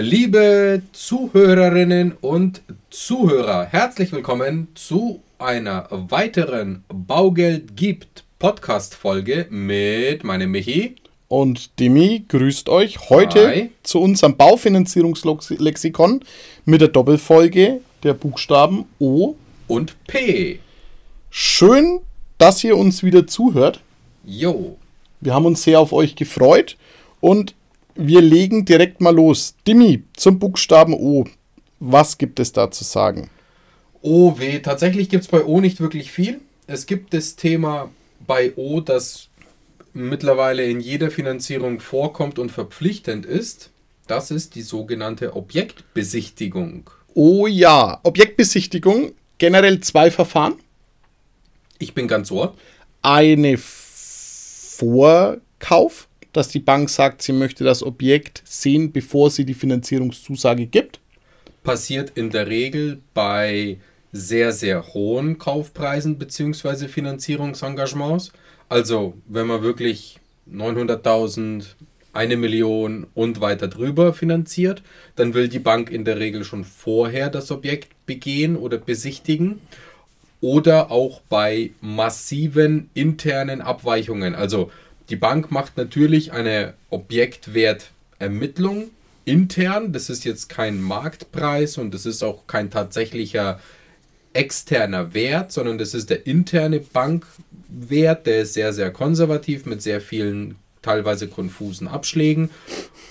Liebe Zuhörerinnen und Zuhörer, herzlich willkommen zu einer weiteren Baugeld gibt Podcast-Folge mit meinem Michi. Und Demi grüßt euch heute Hi. zu unserem Baufinanzierungslexikon mit der Doppelfolge der Buchstaben O. Und P. Schön, dass ihr uns wieder zuhört. Jo. Wir haben uns sehr auf euch gefreut und wir legen direkt mal los. Dimi, zum Buchstaben O. Was gibt es da zu sagen? O, W. Tatsächlich gibt es bei O nicht wirklich viel. Es gibt das Thema bei O, das mittlerweile in jeder Finanzierung vorkommt und verpflichtend ist. Das ist die sogenannte Objektbesichtigung. Oh ja, Objektbesichtigung, generell zwei Verfahren. Ich bin ganz ohr. Eine Vorkauf, dass die Bank sagt, sie möchte das Objekt sehen, bevor sie die Finanzierungszusage gibt. Passiert in der Regel bei sehr, sehr hohen Kaufpreisen bzw. Finanzierungsengagements. Also wenn man wirklich 900.000, eine Million und weiter drüber finanziert, dann will die Bank in der Regel schon vorher das Objekt begehen oder besichtigen. Oder auch bei massiven internen Abweichungen. Also die Bank macht natürlich eine Objektwertermittlung intern. Das ist jetzt kein Marktpreis und das ist auch kein tatsächlicher externer Wert, sondern das ist der interne Bankwert, der ist sehr, sehr konservativ mit sehr vielen teilweise konfusen Abschlägen.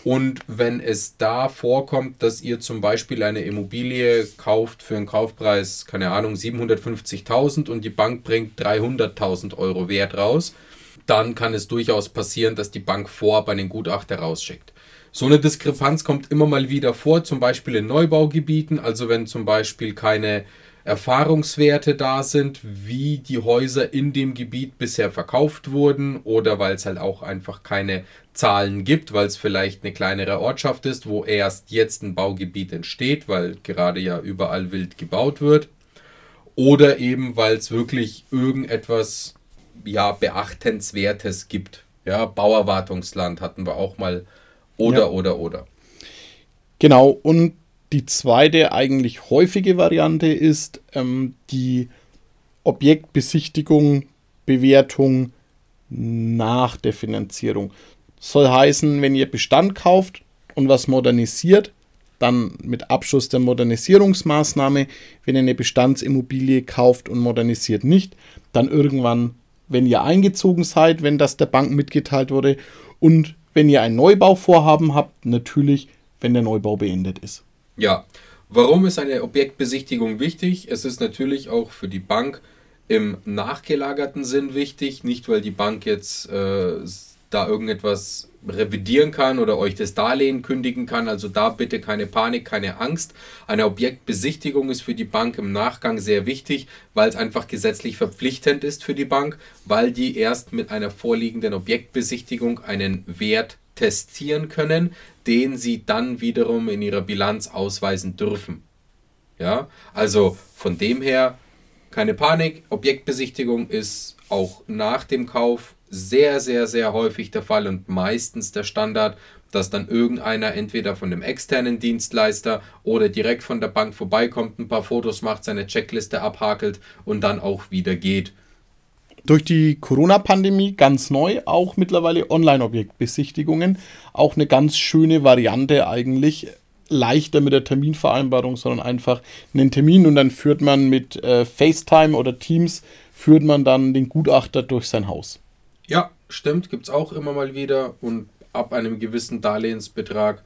Und wenn es da vorkommt, dass ihr zum Beispiel eine Immobilie kauft für einen Kaufpreis, keine Ahnung, 750.000 und die Bank bringt 300.000 Euro Wert raus, dann kann es durchaus passieren, dass die Bank vorab einen Gutachter rausschickt. So eine Diskrepanz kommt immer mal wieder vor, zum Beispiel in Neubaugebieten, also wenn zum Beispiel keine Erfahrungswerte da sind, wie die Häuser in dem Gebiet bisher verkauft wurden oder weil es halt auch einfach keine Zahlen gibt, weil es vielleicht eine kleinere Ortschaft ist, wo erst jetzt ein Baugebiet entsteht, weil gerade ja überall wild gebaut wird. Oder eben, weil es wirklich irgendetwas ja, Beachtenswertes gibt. Ja, Bauerwartungsland hatten wir auch mal. Oder, Ja. oder, oder. Genau, und die zweite eigentlich häufige Variante ist ähm, die Objektbesichtigung, Bewertung nach der Finanzierung. Soll heißen, wenn ihr Bestand kauft und was modernisiert, dann mit Abschluss der Modernisierungsmaßnahme, wenn ihr eine Bestandsimmobilie kauft und modernisiert nicht, dann irgendwann, wenn ihr eingezogen seid, wenn das der Bank mitgeteilt wurde und wenn ihr ein Neubauvorhaben habt, natürlich, wenn der Neubau beendet ist. Ja, warum ist eine Objektbesichtigung wichtig? Es ist natürlich auch für die Bank im nachgelagerten Sinn wichtig, nicht weil die Bank jetzt äh, da irgendetwas revidieren kann oder euch das Darlehen kündigen kann. Also da bitte keine Panik, keine Angst. Eine Objektbesichtigung ist für die Bank im Nachgang sehr wichtig, weil es einfach gesetzlich verpflichtend ist für die Bank, weil die erst mit einer vorliegenden Objektbesichtigung einen Wert testieren können, den sie dann wiederum in ihrer Bilanz ausweisen dürfen. Ja, also von dem her keine Panik. Objektbesichtigung ist auch nach dem Kauf sehr, sehr, sehr häufig der Fall und meistens der Standard, dass dann irgendeiner entweder von dem externen Dienstleister oder direkt von der Bank vorbeikommt, ein paar Fotos macht, seine Checkliste abhakelt und dann auch wieder geht. Durch die Corona-Pandemie ganz neu, auch mittlerweile Online-Objektbesichtigungen. Auch eine ganz schöne Variante eigentlich. Leichter mit der Terminvereinbarung, sondern einfach einen Termin und dann führt man mit äh, FaceTime oder Teams, führt man dann den Gutachter durch sein Haus. Ja, stimmt, gibt es auch immer mal wieder und ab einem gewissen Darlehensbetrag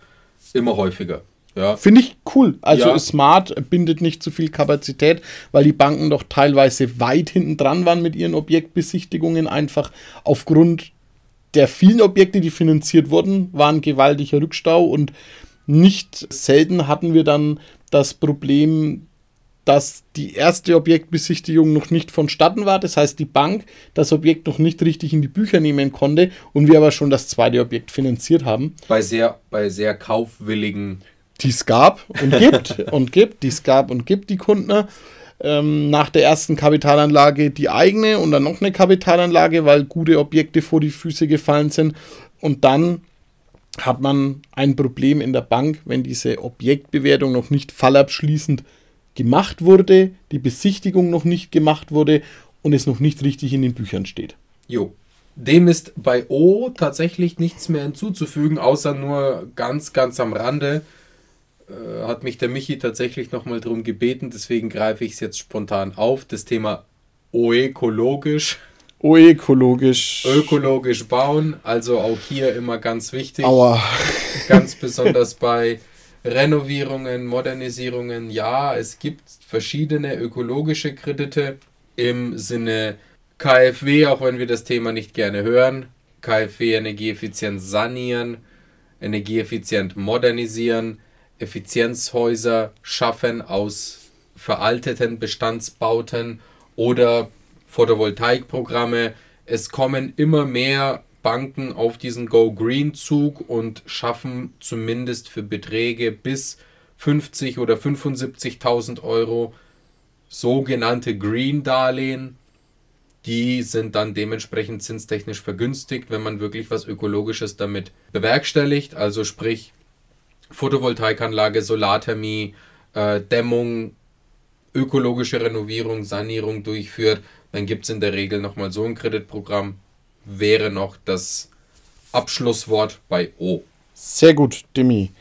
immer häufiger. Ja, Finde ich cool. Also Ja. Smart bindet nicht zu viel Kapazität, weil die Banken doch teilweise weit hinten dran waren mit ihren Objektbesichtigungen. Einfach aufgrund der vielen Objekte, die finanziert wurden, war ein gewaltiger Rückstau und nicht selten hatten wir dann das Problem, dass die erste Objektbesichtigung noch nicht vonstatten war. Das heißt, die Bank das Objekt noch nicht richtig in die Bücher nehmen konnte und wir aber schon das zweite Objekt finanziert haben. bei sehr, bei sehr kaufwilligen die es gab und gibt und gibt, die es gab und gibt die Kunden. Ähm, nach der ersten Kapitalanlage die eigene und dann noch eine Kapitalanlage, weil gute Objekte vor die Füße gefallen sind. Und dann hat man ein Problem in der Bank, wenn diese Objektbewertung noch nicht fallabschließend gemacht wurde, die Besichtigung noch nicht gemacht wurde und es noch nicht richtig in den Büchern steht. Jo. Dem ist bei O tatsächlich nichts mehr hinzuzufügen, außer nur ganz, ganz am Rande. Äh, hat mich der Michi tatsächlich nochmal darum gebeten, deswegen greife ich es jetzt spontan auf. Das Thema ökologisch. Ökologisch. Ökologisch bauen, also auch hier immer ganz wichtig. Aua. Ganz besonders bei Renovierungen, Modernisierungen. Ja, es gibt verschiedene ökologische Kredite im Sinne KfW, auch wenn wir das Thema nicht gerne hören. KfW energieeffizient sanieren, energieeffizient modernisieren, Effizienzhäuser schaffen aus veralteten Bestandsbauten oder Photovoltaikprogramme. Es kommen immer mehr Banken auf diesen Go Green Zug und schaffen zumindest für Beträge bis 50 oder 75.000 Euro sogenannte Green Darlehen. Die sind dann dementsprechend zinstechnisch vergünstigt, wenn man wirklich was Ökologisches damit bewerkstelligt. Also sprich Photovoltaikanlage, Solarthermie, äh, Dämmung, ökologische Renovierung, Sanierung durchführt, dann gibt es in der Regel nochmal so ein Kreditprogramm. Wäre noch das Abschlusswort bei O. Sehr gut, Demi.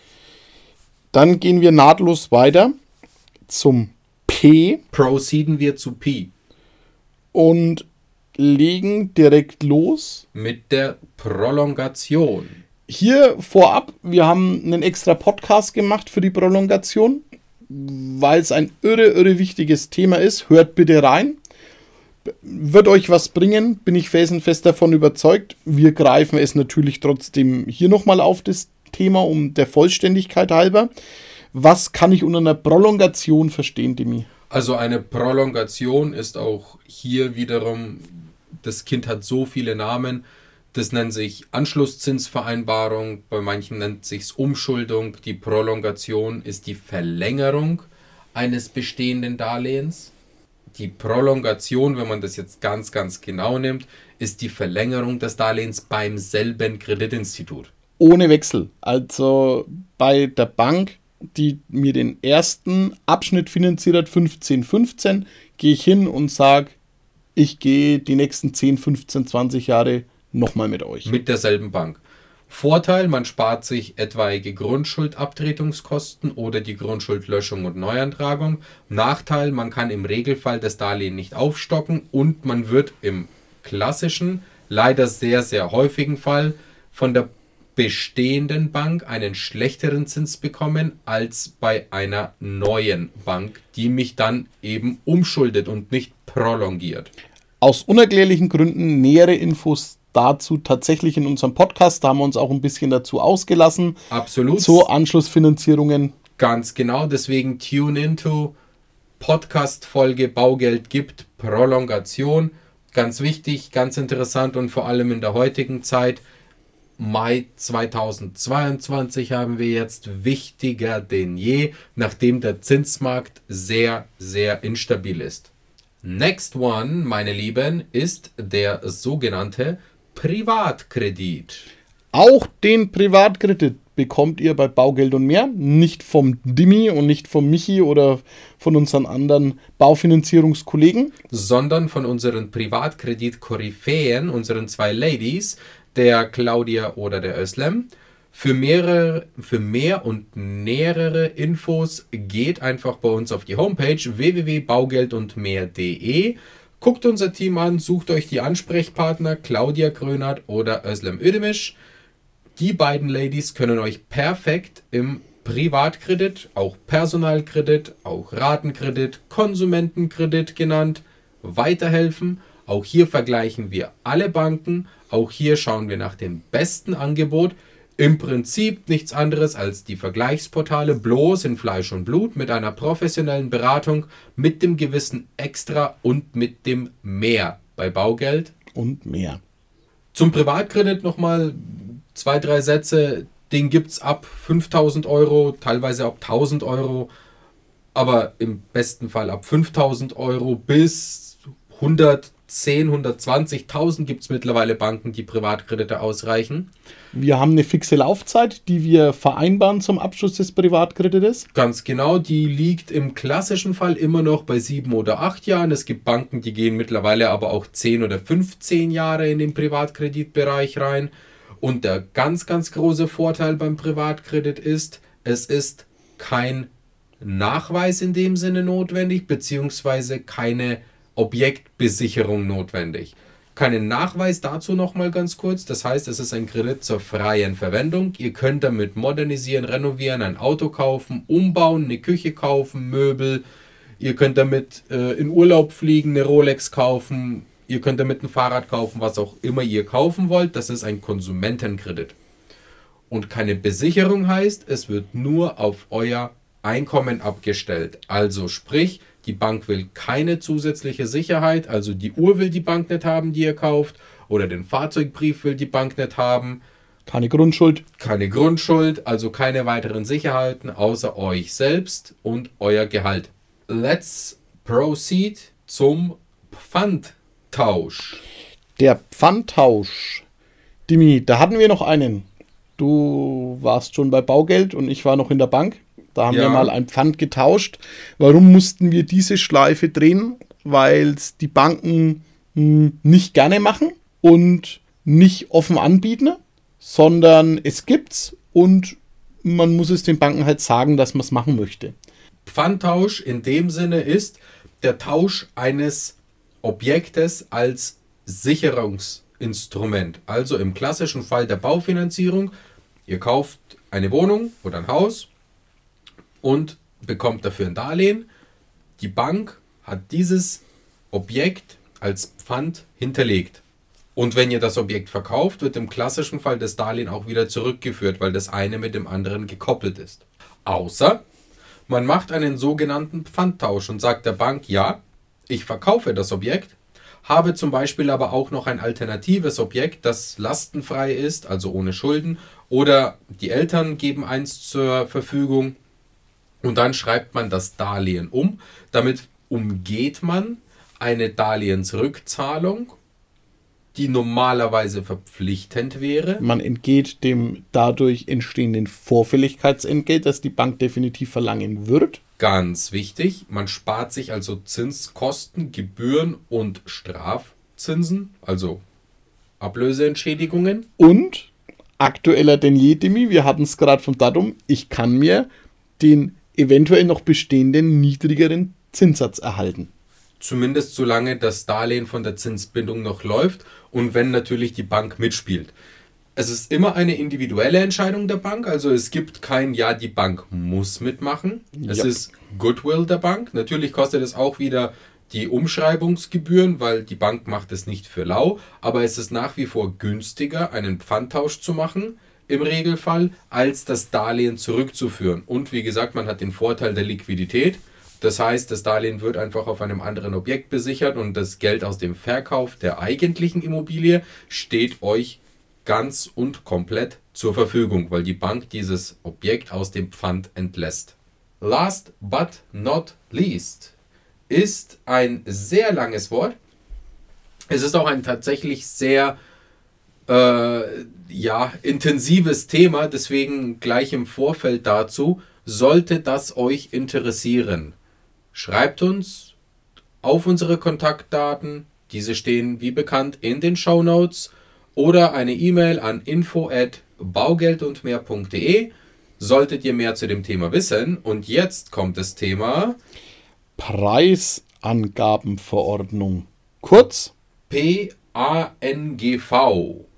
Dann gehen wir nahtlos weiter zum P. Proceeden wir zu P. Und legen direkt los. Mit der Prolongation. Hier vorab, wir haben einen extra Podcast gemacht für die Prolongation, weil es ein irre, irre wichtiges Thema ist. Hört bitte rein. Wird euch was bringen, bin ich felsenfest davon überzeugt. Wir greifen es natürlich trotzdem hier nochmal auf das Thema, um der Vollständigkeit halber. Was kann ich unter einer Prolongation verstehen, Demi? Also eine Prolongation ist auch hier wiederum, das Kind hat so viele Namen. Das nennt sich Anschlusszinsvereinbarung, bei manchen nennt sich Umschuldung. Die Prolongation ist die Verlängerung eines bestehenden Darlehens die Prolongation, wenn man das jetzt ganz, ganz genau nimmt, ist die Verlängerung des Darlehens beim selben Kreditinstitut. Ohne Wechsel. Also bei der Bank, die mir den ersten Abschnitt finanziert hat, 15, 15, gehe ich hin und sage, ich gehe die nächsten 10, 15, 20 Jahre nochmal mit euch. Mit derselben Bank. Vorteil, man spart sich etwaige Grundschuldabtretungskosten oder die Grundschuldlöschung und Neuantragung. Nachteil, man kann im Regelfall das Darlehen nicht aufstocken und man wird im klassischen, leider sehr, sehr häufigen Fall von der bestehenden Bank einen schlechteren Zins bekommen als bei einer neuen Bank, die mich dann eben umschuldet und nicht prolongiert. Aus unerklärlichen Gründen nähere Infos dazu tatsächlich in unserem Podcast. Da haben wir uns auch ein bisschen dazu ausgelassen. Absolut. Zu Anschlussfinanzierungen. Ganz genau. Deswegen tune into Podcast-Folge Baugeld gibt Prolongation. Ganz wichtig, ganz interessant und vor allem in der heutigen Zeit. Mai 2022 haben wir jetzt wichtiger denn je, nachdem der Zinsmarkt sehr, sehr instabil ist. Next one, meine Lieben, ist der sogenannte Privatkredit. Auch den Privatkredit bekommt ihr bei Baugeld und mehr, nicht vom Dimi und nicht vom Michi oder von unseren anderen Baufinanzierungskollegen, sondern von unseren Privatkredit-Koryphäen, unseren zwei Ladies, der Claudia oder der Özlem. Für, mehrere, für mehr und nähere Infos geht einfach bei uns auf die Homepage www.baugeldundmehr.de Guckt unser Team an, sucht euch die Ansprechpartner Claudia Grönert oder Özlem Ödemisch. Die beiden Ladies können euch perfekt im Privatkredit, auch Personalkredit, auch Ratenkredit, Konsumentenkredit genannt, weiterhelfen. Auch hier vergleichen wir alle Banken. Auch hier schauen wir nach dem besten Angebot im Prinzip nichts anderes als die Vergleichsportale bloß in Fleisch und Blut mit einer professionellen Beratung, mit dem gewissen Extra und mit dem Mehr bei Baugeld. Und mehr. Zum Privatkredit nochmal zwei, drei Sätze. Den gibt es ab 5000 Euro, teilweise ab 1000 Euro, aber im besten Fall ab 5000 Euro bis 100, 110, 120.000 gibt es mittlerweile Banken, die Privatkredite ausreichen. Wir haben eine fixe Laufzeit, die wir vereinbaren zum Abschluss des Privatkredites. Ganz genau, die liegt im klassischen Fall immer noch bei sieben oder acht Jahren. Es gibt Banken, die gehen mittlerweile aber auch 10 oder 15 Jahre in den Privatkreditbereich rein. Und der ganz, ganz große Vorteil beim Privatkredit ist, es ist kein Nachweis in dem Sinne notwendig, beziehungsweise keine Objektbesicherung notwendig. Keinen Nachweis dazu nochmal ganz kurz. Das heißt, es ist ein Kredit zur freien Verwendung. Ihr könnt damit modernisieren, renovieren, ein Auto kaufen, umbauen, eine Küche kaufen, Möbel. Ihr könnt damit äh, in Urlaub fliegen, eine Rolex kaufen. Ihr könnt damit ein Fahrrad kaufen, was auch immer ihr kaufen wollt. Das ist ein Konsumentenkredit. Und keine Besicherung heißt, es wird nur auf euer Einkommen abgestellt. Also sprich, die Bank will keine zusätzliche Sicherheit, also die Uhr will die Bank nicht haben, die ihr kauft, oder den Fahrzeugbrief will die Bank nicht haben. Keine Grundschuld. Keine Grundschuld, also keine weiteren Sicherheiten außer euch selbst und euer Gehalt. Let's proceed zum Pfandtausch. Der Pfandtausch. Dimi, da hatten wir noch einen. Du warst schon bei Baugeld und ich war noch in der Bank. Da haben ja. wir mal ein Pfand getauscht. Warum mussten wir diese Schleife drehen? Weil es die Banken hm, nicht gerne machen und nicht offen anbieten, sondern es gibt's und man muss es den Banken halt sagen, dass man es machen möchte. Pfandtausch in dem Sinne ist der Tausch eines Objektes als Sicherungsinstrument. Also im klassischen Fall der Baufinanzierung, ihr kauft eine Wohnung oder ein Haus und bekommt dafür ein Darlehen. Die Bank hat dieses Objekt als Pfand hinterlegt. Und wenn ihr das Objekt verkauft, wird im klassischen Fall das Darlehen auch wieder zurückgeführt, weil das eine mit dem anderen gekoppelt ist. Außer man macht einen sogenannten Pfandtausch und sagt der Bank, ja, ich verkaufe das Objekt, habe zum Beispiel aber auch noch ein alternatives Objekt, das lastenfrei ist, also ohne Schulden, oder die Eltern geben eins zur Verfügung und dann schreibt man das Darlehen um. Damit umgeht man eine Darlehensrückzahlung, die normalerweise verpflichtend wäre. Man entgeht dem dadurch entstehenden Vorfälligkeitsentgelt, das die Bank definitiv verlangen wird. Ganz wichtig, man spart sich also Zinskosten, Gebühren und Strafzinsen, also Ablöseentschädigungen. Und aktueller denn je, Demi, wir hatten es gerade vom Datum, ich kann mir den eventuell noch bestehenden niedrigeren Zinssatz erhalten. Zumindest solange das Darlehen von der Zinsbindung noch läuft und wenn natürlich die Bank mitspielt. Es ist immer eine individuelle Entscheidung der Bank, also es gibt kein Ja, die Bank muss mitmachen. Es yep. ist Goodwill der Bank. Natürlich kostet es auch wieder die Umschreibungsgebühren, weil die Bank macht es nicht für lau, aber es ist nach wie vor günstiger, einen Pfandtausch zu machen im Regelfall, als das Darlehen zurückzuführen. Und wie gesagt, man hat den Vorteil der Liquidität. Das heißt, das Darlehen wird einfach auf einem anderen Objekt besichert und das Geld aus dem Verkauf der eigentlichen Immobilie steht euch ganz und komplett zur Verfügung, weil die Bank dieses Objekt aus dem Pfand entlässt. Last but not least ist ein sehr langes Wort. Es ist auch ein tatsächlich sehr äh, ja, intensives Thema, deswegen gleich im Vorfeld dazu. Sollte das euch interessieren, schreibt uns auf unsere Kontaktdaten. Diese stehen wie bekannt in den Show Notes oder eine E-Mail an info at baugeldundmehr.de. Solltet ihr mehr zu dem Thema wissen. Und jetzt kommt das Thema Preisangabenverordnung. Kurz PANGV.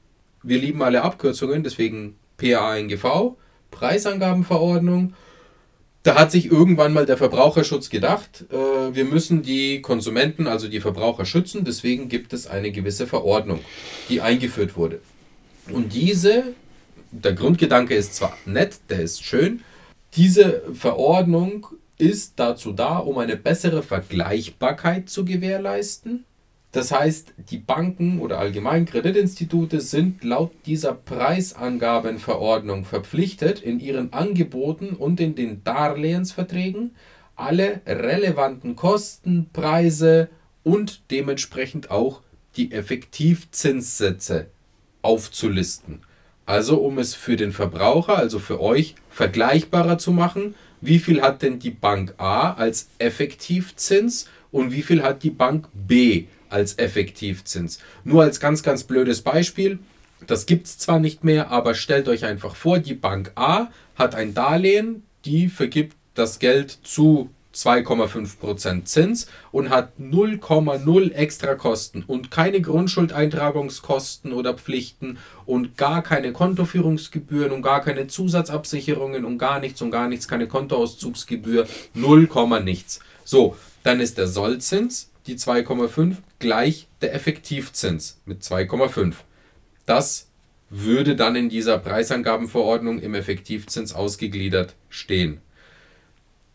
Wir lieben alle Abkürzungen, deswegen PANGV, Preisangabenverordnung. Da hat sich irgendwann mal der Verbraucherschutz gedacht, äh, wir müssen die Konsumenten, also die Verbraucher schützen, deswegen gibt es eine gewisse Verordnung, die eingeführt wurde. Und diese, der Grundgedanke ist zwar nett, der ist schön, diese Verordnung ist dazu da, um eine bessere Vergleichbarkeit zu gewährleisten das heißt, die Banken oder allgemein Kreditinstitute sind laut dieser Preisangabenverordnung verpflichtet, in ihren Angeboten und in den Darlehensverträgen alle relevanten Kosten, Preise und dementsprechend auch die Effektivzinssätze aufzulisten. Also um es für den Verbraucher, also für euch, vergleichbarer zu machen, wie viel hat denn die Bank A als Effektivzins und wie viel hat die Bank B als Effektivzins. Nur als ganz, ganz blödes Beispiel, das gibt es zwar nicht mehr, aber stellt euch einfach vor, die Bank A hat ein Darlehen, die vergibt das Geld zu 2,5% Zins und hat 0,0 extra Kosten und keine Grundschuldeintragungskosten oder Pflichten und gar keine Kontoführungsgebühren und gar keine Zusatzabsicherungen und gar nichts und gar nichts, keine Kontoauszugsgebühr, 0, nichts. So, dann ist der Sollzins, die 2,5, gleich der Effektivzins mit 2,5. Das würde dann in dieser Preisangabenverordnung im Effektivzins ausgegliedert stehen.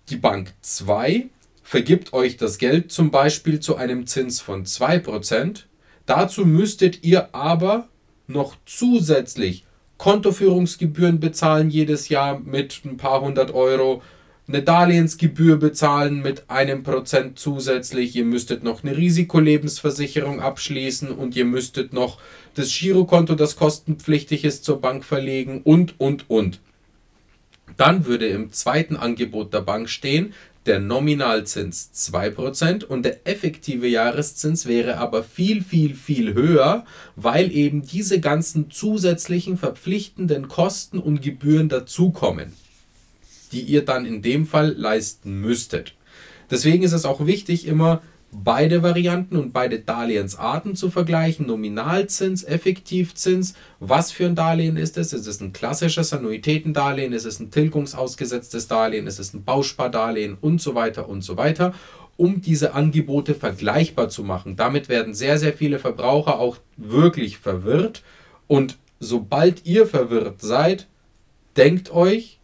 Die Bank 2 vergibt euch das Geld zum Beispiel zu einem Zins von 2%. Dazu müsstet ihr aber noch zusätzlich Kontoführungsgebühren bezahlen jedes Jahr mit ein paar hundert Euro, eine Darlehensgebühr bezahlen mit einem Prozent zusätzlich, ihr müsstet noch eine Risikolebensversicherung abschließen und ihr müsstet noch das Girokonto, das kostenpflichtig ist, zur Bank verlegen und, und, und. Dann würde im zweiten Angebot der Bank stehen, der Nominalzins 2% und der effektive Jahreszins wäre aber viel, viel, viel höher, weil eben diese ganzen zusätzlichen verpflichtenden Kosten und Gebühren dazukommen, die ihr dann in dem Fall leisten müsstet. Deswegen ist es auch wichtig, immer beide Varianten und beide Darlehensarten zu vergleichen. Nominalzins, Effektivzins. Was für ein Darlehen ist es? Ist es ein klassisches Annuitätendarlehen? Ist es ein tilgungsausgesetztes Darlehen? Ist es ein Bauspardarlehen? Und so weiter und so weiter. Um diese Angebote vergleichbar zu machen. Damit werden sehr, sehr viele Verbraucher auch wirklich verwirrt. Und sobald ihr verwirrt seid, denkt euch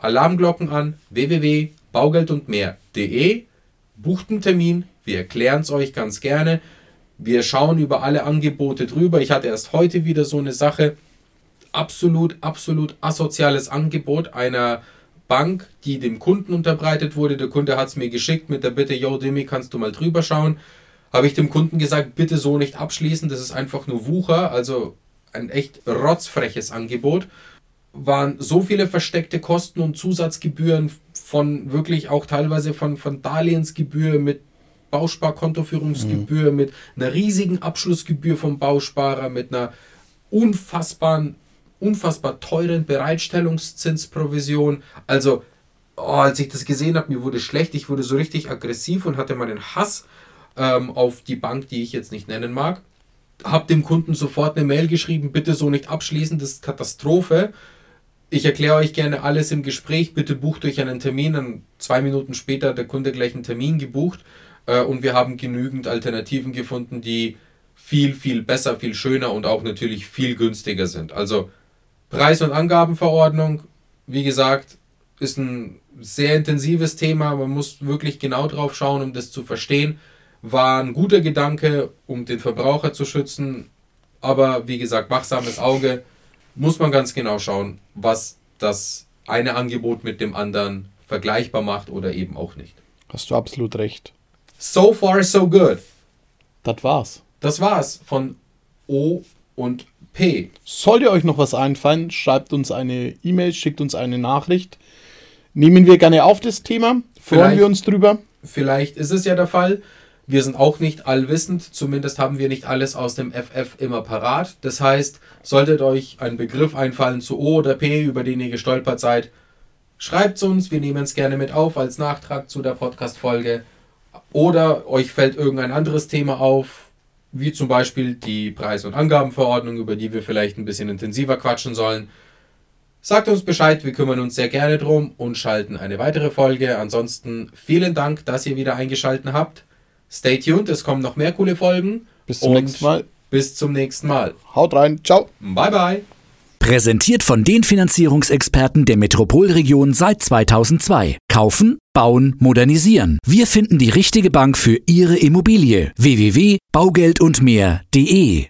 Alarmglocken an www.baugeldundmehr.de, bucht einen Termin, wir erklären es euch ganz gerne. Wir schauen über alle Angebote drüber. Ich hatte erst heute wieder so eine Sache. Absolut, absolut asoziales Angebot einer Bank, die dem Kunden unterbreitet wurde. Der Kunde hat es mir geschickt mit der Bitte, yo Demi, kannst du mal drüber schauen. Habe ich dem Kunden gesagt, bitte so nicht abschließen, das ist einfach nur Wucher, also ein echt rotzfreches Angebot. Waren so viele versteckte Kosten und Zusatzgebühren von wirklich auch teilweise von, von Darlehensgebühr mit Bausparkontoführungsgebühr, mhm. mit einer riesigen Abschlussgebühr vom Bausparer, mit einer unfassbaren, unfassbar teuren Bereitstellungszinsprovision. Also, oh, als ich das gesehen habe, mir wurde schlecht, ich wurde so richtig aggressiv und hatte meinen Hass ähm, auf die Bank, die ich jetzt nicht nennen mag. Hab dem Kunden sofort eine Mail geschrieben, bitte so nicht abschließen, das ist Katastrophe. Ich erkläre euch gerne alles im Gespräch, bitte bucht euch einen Termin. Dann zwei Minuten später hat der Kunde gleich einen Termin gebucht äh, und wir haben genügend Alternativen gefunden, die viel, viel besser, viel schöner und auch natürlich viel günstiger sind. Also Preis- und Angabenverordnung, wie gesagt, ist ein sehr intensives Thema. Man muss wirklich genau drauf schauen, um das zu verstehen. War ein guter Gedanke, um den Verbraucher zu schützen. Aber wie gesagt, wachsames Auge muss man ganz genau schauen, was das eine Angebot mit dem anderen vergleichbar macht oder eben auch nicht. Hast du absolut recht. So far, so good. Das war's. Das war's von O und P. Sollte euch noch was einfallen, schreibt uns eine E-Mail, schickt uns eine Nachricht. Nehmen wir gerne auf das Thema. Freuen vielleicht, wir uns drüber. Vielleicht ist es ja der Fall. Wir sind auch nicht allwissend, zumindest haben wir nicht alles aus dem FF immer parat. Das heißt, solltet euch ein Begriff einfallen zu O oder P, über den ihr gestolpert seid, schreibt es uns. Wir nehmen es gerne mit auf als Nachtrag zu der Podcast-Folge. Oder euch fällt irgendein anderes Thema auf, wie zum Beispiel die Preis- und Angabenverordnung, über die wir vielleicht ein bisschen intensiver quatschen sollen. Sagt uns Bescheid, wir kümmern uns sehr gerne drum und schalten eine weitere Folge. Ansonsten vielen Dank, dass ihr wieder eingeschaltet habt. Stay tuned, es kommen noch mehr coole Folgen. Bis zum nächsten Mal. Bis zum nächsten Mal. Haut rein. Ciao. Bye, bye. Präsentiert von den Finanzierungsexperten der Metropolregion seit 2002. Kaufen, bauen, modernisieren. Wir finden die richtige Bank für Ihre Immobilie. www.baugeldundmehr.de